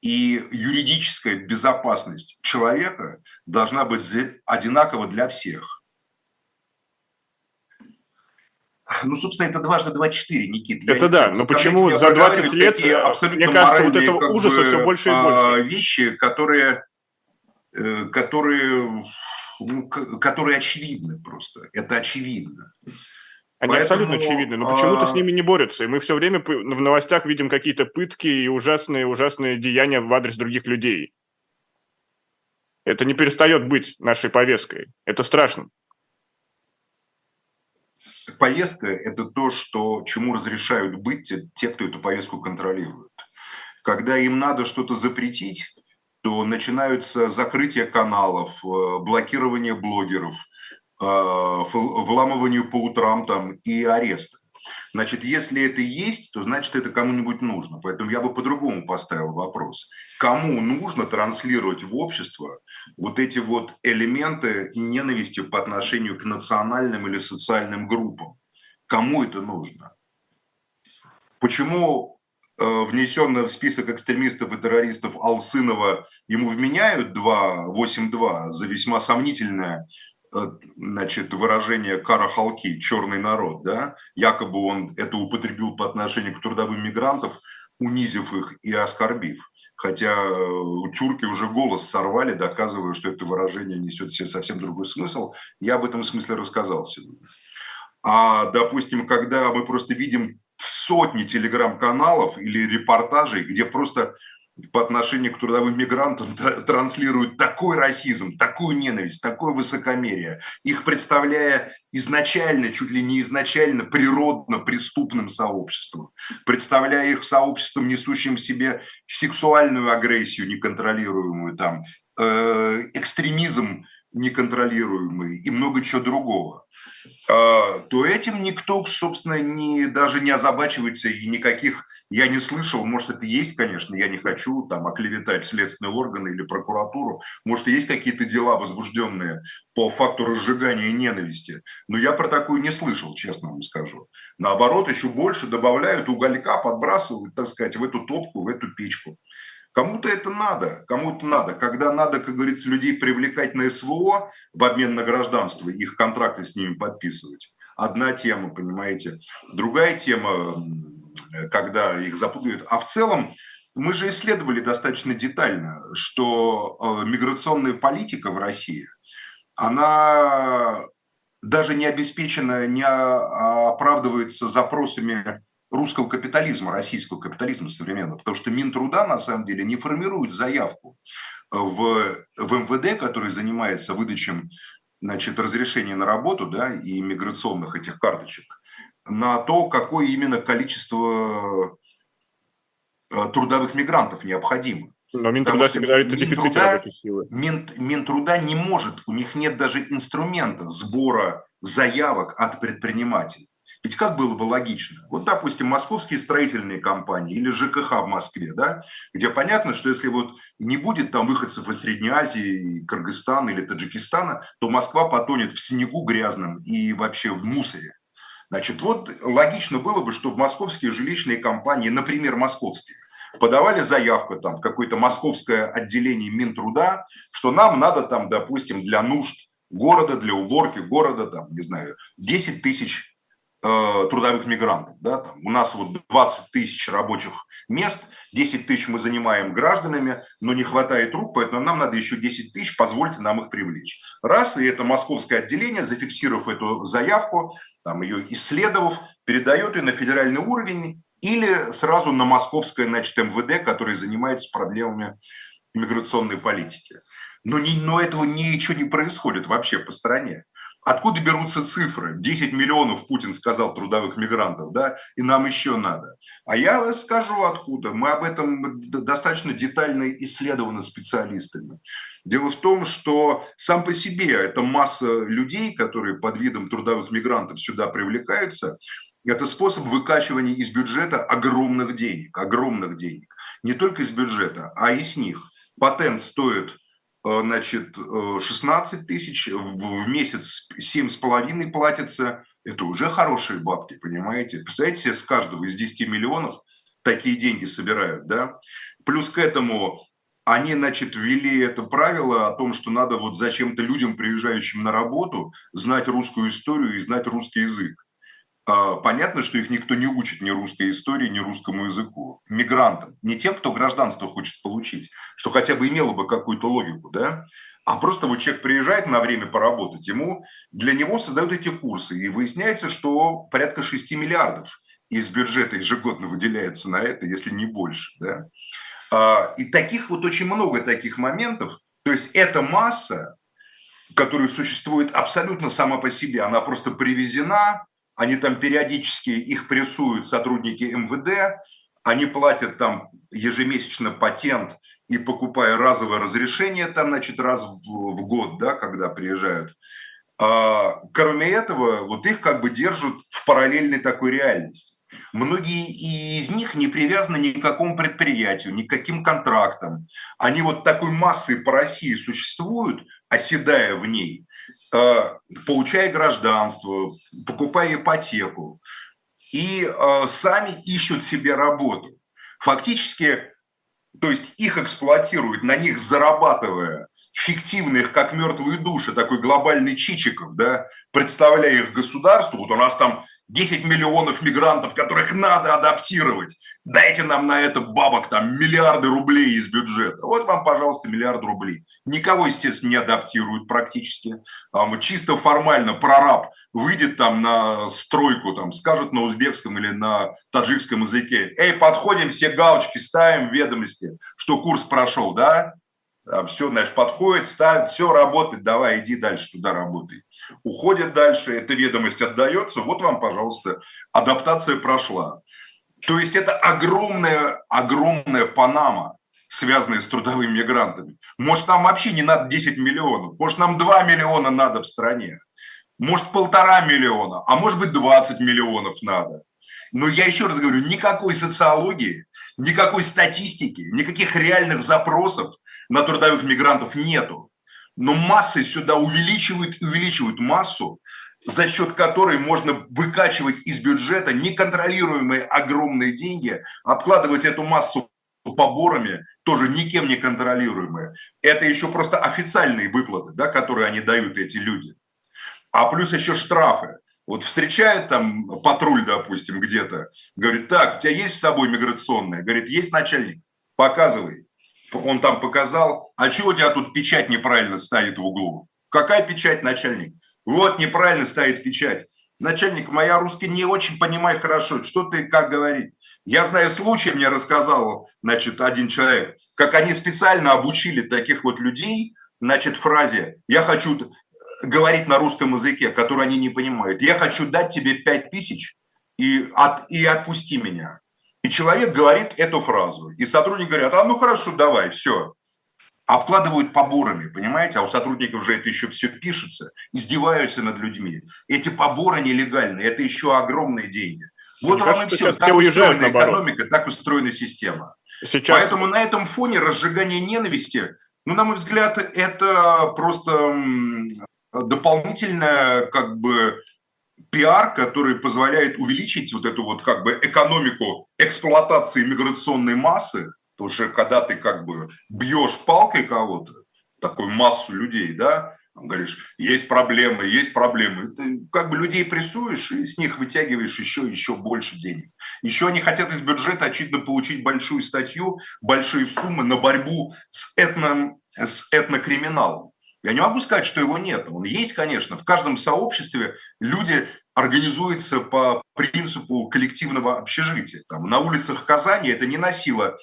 и юридическая безопасность человека должна быть одинакова для всех. Ну, собственно, это дважды два четыре, Никит. Это да, но почему за 20 лет, э, мне кажется, вот этого ужаса бы, все больше и а, больше. Вещи, которые, э, которые, ну, которые очевидны просто. Это очевидно. Они Поэтому, абсолютно очевидны, но почему-то а... с ними не борются. И мы все время в новостях видим какие-то пытки и ужасные-ужасные деяния в адрес других людей. Это не перестает быть нашей повесткой. Это страшно. Повестка – это то, что, чему разрешают быть те, кто эту повестку контролирует. Когда им надо что-то запретить, то начинаются закрытия каналов, э, блокирование блогеров – вламыванию по утрам там и аресты. Значит, если это есть, то значит это кому-нибудь нужно. Поэтому я бы по-другому поставил вопрос. Кому нужно транслировать в общество вот эти вот элементы ненависти по отношению к национальным или социальным группам? Кому это нужно? Почему э, внесенное в список экстремистов и террористов Алсынова ему вменяют 2.8.2 за весьма сомнительное Э, значит, выражение «карахалки», «черный народ», да, якобы он это употребил по отношению к трудовым мигрантам, унизив их и оскорбив. Хотя тюрки э, уже голос сорвали, доказывая, что это выражение несет в себе совсем другой смысл. Я об этом смысле рассказал сегодня. А, допустим, когда мы просто видим сотни телеграм-каналов или репортажей, где просто по отношению к трудовым мигрантам транслируют такой расизм, такую ненависть, такое высокомерие, их представляя изначально, чуть ли не изначально природно преступным сообществом, представляя их сообществом, несущим в себе сексуальную агрессию неконтролируемую, там, э, экстремизм неконтролируемый и много чего другого, э, то этим никто, собственно, не, даже не озабачивается и никаких я не слышал, может, это есть, конечно, я не хочу там оклеветать следственные органы или прокуратуру, может, есть какие-то дела возбужденные по факту разжигания ненависти, но я про такую не слышал, честно вам скажу. Наоборот, еще больше добавляют уголька, подбрасывают, так сказать, в эту топку, в эту печку. Кому-то это надо, кому-то надо. Когда надо, как говорится, людей привлекать на СВО в обмен на гражданство, их контракты с ними подписывать. Одна тема, понимаете. Другая тема, когда их запутают. А в целом мы же исследовали достаточно детально, что э, миграционная политика в России, она даже не обеспечена, не оправдывается запросами русского капитализма, российского капитализма современного, потому что Минтруда на самом деле не формирует заявку в, в МВД, который занимается выдачей значит, разрешения на работу да, и миграционных этих карточек, на то, какое именно количество э, трудовых мигрантов необходимо. Но Минтруда всегда говорит о дефиците рабочей силы. Мин, Минтруда не может, у них нет даже инструмента сбора заявок от предпринимателей. Ведь как было бы логично? Вот, допустим, московские строительные компании или ЖКХ в Москве, да, где понятно, что если вот не будет там выходцев из Средней Азии, Кыргызстана или Таджикистана, то Москва потонет в снегу грязном и вообще в мусоре. Значит, вот логично было бы, чтобы московские жилищные компании, например, московские, подавали заявку там в какое-то московское отделение Минтруда, что нам надо там, допустим, для нужд города, для уборки города, там, не знаю, 10 тысяч трудовых мигрантов. Да, там. У нас вот 20 тысяч рабочих мест, 10 тысяч мы занимаем гражданами, но не хватает рук, поэтому нам надо еще 10 тысяч, позвольте нам их привлечь. Раз, и это московское отделение, зафиксировав эту заявку, там ее исследовав, передает ее на федеральный уровень или сразу на московское значит, МВД, который занимается проблемами иммиграционной политики. Но, не, но этого ничего не происходит вообще по стране. Откуда берутся цифры? 10 миллионов, Путин сказал, трудовых мигрантов, да, и нам еще надо. А я скажу откуда. Мы об этом достаточно детально исследованы специалистами. Дело в том, что сам по себе эта масса людей, которые под видом трудовых мигрантов сюда привлекаются, это способ выкачивания из бюджета огромных денег, огромных денег. Не только из бюджета, а и с них. Патент стоит значит, 16 э, тысяч, в месяц 7,5 платится, это уже хорошие бабки, понимаете? Представляете себе, с каждого из 10 миллионов такие деньги собирают, да? Плюс к этому они, значит, ввели это правило о том, что надо вот зачем-то людям, приезжающим на работу, знать русскую историю и знать русский язык. А, понятно, что их никто не учит ни русской истории, ни русскому языку. Мигрантам, не тем, кто гражданство хочет получить, что хотя бы имело бы какую-то логику, да, а просто вот человек приезжает на время поработать, ему, для него создают эти курсы, и выясняется, что порядка 6 миллиардов из бюджета ежегодно выделяется на это, если не больше, да. А, и таких вот очень много таких моментов, то есть эта масса, которая существует абсолютно сама по себе, она просто привезена они там периодически их прессуют сотрудники МВД, они платят там ежемесячно патент и покупая разовое разрешение там, значит, раз в, год, да, когда приезжают. А, кроме этого, вот их как бы держат в параллельной такой реальности. Многие из них не привязаны ни к какому предприятию, ни к каким контрактам. Они вот такой массой по России существуют, оседая в ней, получая гражданство, покупая ипотеку, и э, сами ищут себе работу. Фактически, то есть их эксплуатируют, на них зарабатывая фиктивных, как мертвые души, такой глобальный Чичиков, да, представляя их государству, вот у нас там 10 миллионов мигрантов, которых надо адаптировать. Дайте нам на это бабок, там, миллиарды рублей из бюджета. Вот вам, пожалуйста, миллиард рублей. Никого, естественно, не адаптируют практически. Там, чисто формально прораб выйдет там на стройку, там, скажет на узбекском или на таджикском языке. Эй, подходим, все галочки ставим в ведомости, что курс прошел, да? Все, значит, подходит, ставит, все, работает, давай, иди дальше туда работай. Уходит дальше, эта ведомость отдается, вот вам, пожалуйста, адаптация прошла. То есть это огромная, огромная Панама, связанная с трудовыми мигрантами. Может, нам вообще не надо 10 миллионов, может, нам 2 миллиона надо в стране, может, полтора миллиона, а может быть, 20 миллионов надо. Но я еще раз говорю, никакой социологии, никакой статистики, никаких реальных запросов на трудовых мигрантов нету. Но массы сюда увеличивают увеличивают массу, за счет которой можно выкачивать из бюджета неконтролируемые огромные деньги, обкладывать эту массу поборами, тоже никем не контролируемые. Это еще просто официальные выплаты, да, которые они дают, эти люди. А плюс еще штрафы. Вот встречает там патруль, допустим, где-то, говорит, так, у тебя есть с собой миграционная? Говорит, есть начальник, показывай он там показал, а чего у тебя тут печать неправильно стоит в углу? Какая печать, начальник? Вот неправильно стоит печать. Начальник, моя русский не очень понимает хорошо, что ты как говорить. Я знаю случай, мне рассказал, значит, один человек, как они специально обучили таких вот людей, значит, фразе «я хочу говорить на русском языке, который они не понимают. Я хочу дать тебе пять тысяч и, от, и отпусти меня. И человек говорит эту фразу. И сотрудник говорит, а ну хорошо, давай, все. Обкладывают поборами, понимаете? А у сотрудников же это еще все пишется. Издеваются над людьми. Эти поборы нелегальные, это еще огромные деньги. Вот вам и все. Так устроена экономика, так устроена система. Сейчас... Поэтому на этом фоне разжигание ненависти, ну, на мой взгляд, это просто дополнительная как бы пиар, который позволяет увеличить вот эту вот как бы экономику эксплуатации миграционной массы, потому что когда ты как бы бьешь палкой кого-то, такую массу людей, да, говоришь, есть проблемы, есть проблемы. Ты как бы людей прессуешь и с них вытягиваешь еще, еще больше денег. Еще они хотят из бюджета, очевидно, получить большую статью, большие суммы на борьбу с, этно, с этнокриминалом. Я не могу сказать, что его нет. Он есть, конечно. В каждом сообществе люди организуется по принципу коллективного общежития. Там, на улицах Казани это не носило э,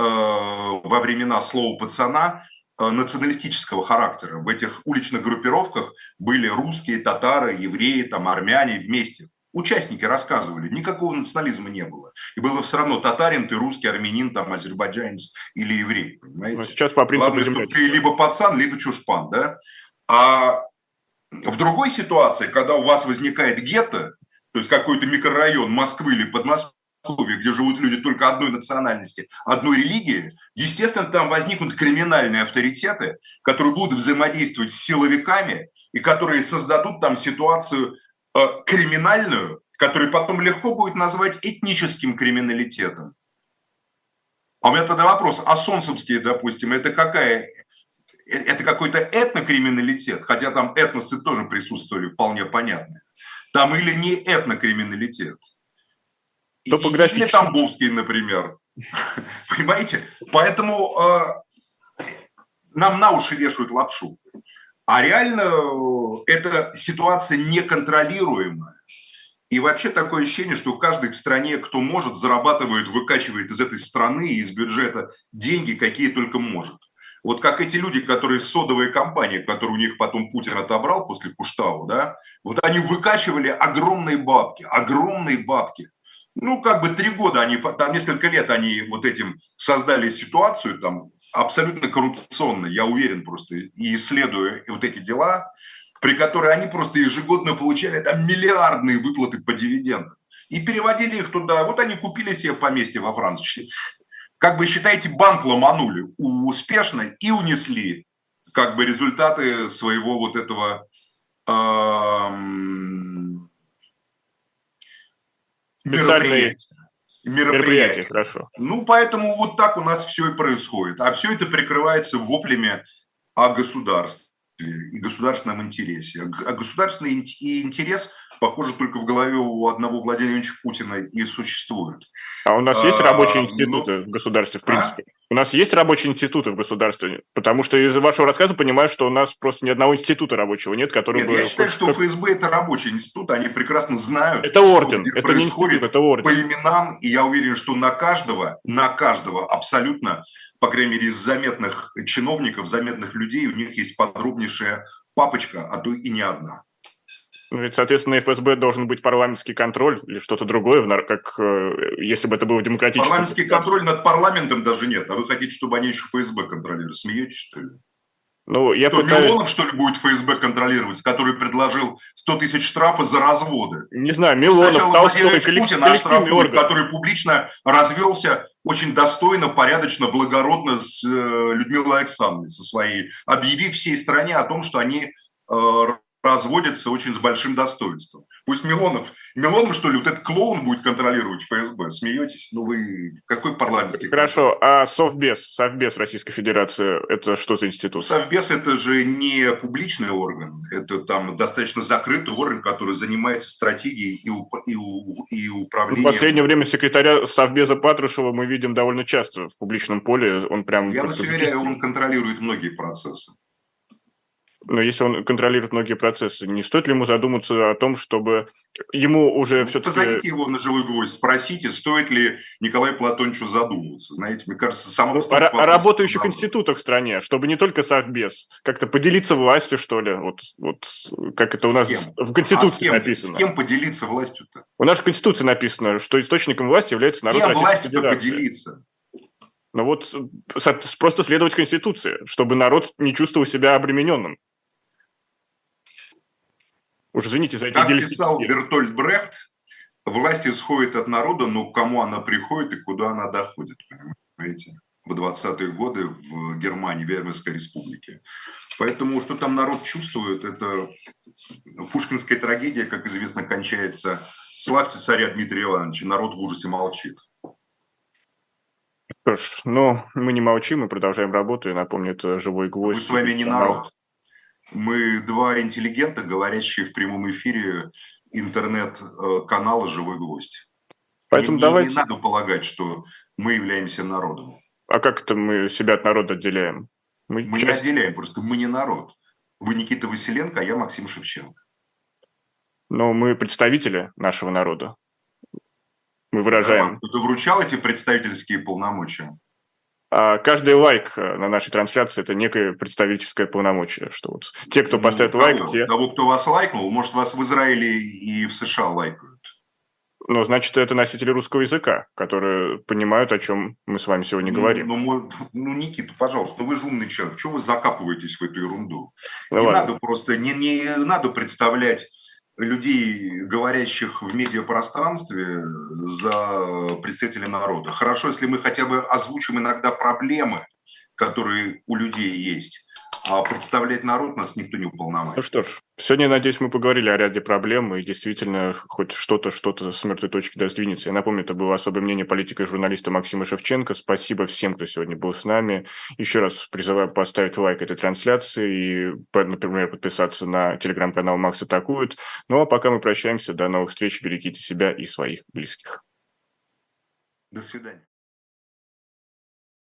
во времена слова пацана националистического характера. В этих уличных группировках были русские, татары, евреи, там, армяне вместе. Участники рассказывали, никакого национализма не было. И было все равно татарин, ты русский, армянин, там, азербайджанец или еврей. Понимаете? Но сейчас по принципу Главное, что ты либо пацан, либо чушпан. Да? А в другой ситуации, когда у вас возникает гетто, то есть какой-то микрорайон Москвы или Подмосковья, где живут люди только одной национальности, одной религии, естественно, там возникнут криминальные авторитеты, которые будут взаимодействовать с силовиками и которые создадут там ситуацию криминальную, которую потом легко будет назвать этническим криминалитетом. А у меня тогда вопрос, а солнцевские, допустим, это какая? Это какой-то этнокриминалитет, хотя там этносы тоже присутствовали, вполне понятно. Там или не этнокриминалитет. Топографически. Или Тамбовский, например. Понимаете? Поэтому э, нам на уши вешают лапшу. А реально э, эта ситуация неконтролируемая. И вообще такое ощущение, что каждый в стране, кто может, зарабатывает, выкачивает из этой страны и из бюджета деньги, какие только может. Вот как эти люди, которые содовые компании, которые у них потом Путин отобрал после Куштау, да, вот они выкачивали огромные бабки, огромные бабки. Ну, как бы три года они, там несколько лет они вот этим создали ситуацию, там, абсолютно коррупционный, я уверен просто, и исследуя вот эти дела, при которой они просто ежегодно получали там миллиардные выплаты по дивидендам. И переводили их туда. Вот они купили себе поместье во Франции. Как бы, считаете, банк ломанули успешно и унесли как бы результаты своего вот этого эм, мероприятия мероприятий. мероприятий. Хорошо. Ну, поэтому вот так у нас все и происходит. А все это прикрывается воплями о государстве и государственном интересе. А государственный интерес похоже, только в голове у одного Владимира Ильича Путина и существует. А у нас есть а, рабочие институты ну, в государстве, в принципе? А? У нас есть рабочие институты в государстве? Потому что из вашего рассказа понимаю, что у нас просто ни одного института рабочего нет, который нет, бы... я считаю, что ФСБ – это рабочий институт, они прекрасно знают, это орден, что это происходит институт, это орден. по именам, и я уверен, что на каждого, на каждого абсолютно, по крайней мере, из заметных чиновников, заметных людей, у них есть подробнейшая папочка, а то и не одна. Ну, ведь, соответственно, ФСБ должен быть парламентский контроль или что-то другое, как э, если бы это было демократически. Парламентский контроль над парламентом даже нет. А вы хотите, чтобы они еще ФСБ контролировали? Смеетесь, что ли? Ну, я Что, пытаюсь... Милонов, что ли, будет ФСБ контролировать, который предложил 100 тысяч штрафа за разводы? Не знаю, Милонов, Сначала Толстой, Владимир Путин оштрафует, который публично развелся очень достойно, порядочно, благородно с э, Людмилой Александровной, со своей, объявив всей стране о том, что они э, разводятся очень с большим достоинством. Пусть Милонов, Милонов, что ли, вот этот клоун будет контролировать ФСБ? Смеетесь? Ну вы, какой парламентский? Хорошо, а Совбез, Совбез Российской Федерации, это что за институт? Совбез – это же не публичный орган, это там достаточно закрытый орган, который занимается стратегией и, и, и управлением. В последнее время секретаря Совбеза Патрушева мы видим довольно часто в публичном поле, он прям... Я вас уверяю, он контролирует многие процессы но если он контролирует многие процессы, не стоит ли ему задуматься о том, чтобы ему уже ну, все-таки... Позовите его на живой гвоздь, спросите, стоит ли Николаю Платоновичу задумываться. Знаете, мне кажется, само... Ну, о, о работающих институтах в стране, чтобы не только Совбез, как-то поделиться властью, что ли, вот, вот как это у нас в Конституции а с кем, написано. С кем поделиться властью-то? У нас в Конституции написано, что источником власти является народ Российской властью поделиться? Ну вот просто следовать Конституции, чтобы народ не чувствовал себя обремененным. Уж извините за эти Как писал Бертольд Брехт, власть исходит от народа, но к кому она приходит и куда она доходит, понимаете? В 20-е годы в Германии, в Вермерской республике. Поэтому что там народ чувствует, это пушкинская трагедия, как известно, кончается «Славьте царя Дмитрия Ивановича, народ в ужасе молчит». Что ж, но мы не молчим, мы продолжаем работу. Я напомню, это «Живой гвоздь». Мы с вами не народ. Мы два интеллигента, говорящие в прямом эфире интернет-канала «Живой гвоздь». Поэтому не, давайте... не надо полагать, что мы являемся народом. А как это мы себя от народа отделяем? Мы, мы часть... не отделяем, просто мы не народ. Вы Никита Василенко, а я Максим Шевченко. Но мы представители нашего народа. Мы выражаем... Кто-то вручал эти представительские полномочия? А каждый лайк э, на нашей трансляции – это некое представительское полномочие, что вот те, кто ну, поставит ну, лайк… Те... Того, кто вас лайкнул, может, вас в Израиле и в США лайкают. Ну, значит, это носители русского языка, которые понимают, о чем мы с вами сегодня ну, говорим. Ну, ну, Никита, пожалуйста, ну вы же умный человек, чего вы закапываетесь в эту ерунду? Ну, не ладно. надо просто, не, не надо представлять людей, говорящих в медиапространстве за представителей народа. Хорошо, если мы хотя бы озвучим иногда проблемы, которые у людей есть, а представлять народ нас никто не уполномочен. Ну что ж, сегодня, надеюсь, мы поговорили о ряде проблем, и действительно хоть что-то, что-то с мертвой точки да сдвинется. Я напомню, это было особое мнение политика и журналиста Максима Шевченко. Спасибо всем, кто сегодня был с нами. Еще раз призываю поставить лайк этой трансляции и, например, подписаться на телеграм-канал «Макс атакует». Ну а пока мы прощаемся. До новых встреч. Берегите себя и своих близких. До свидания.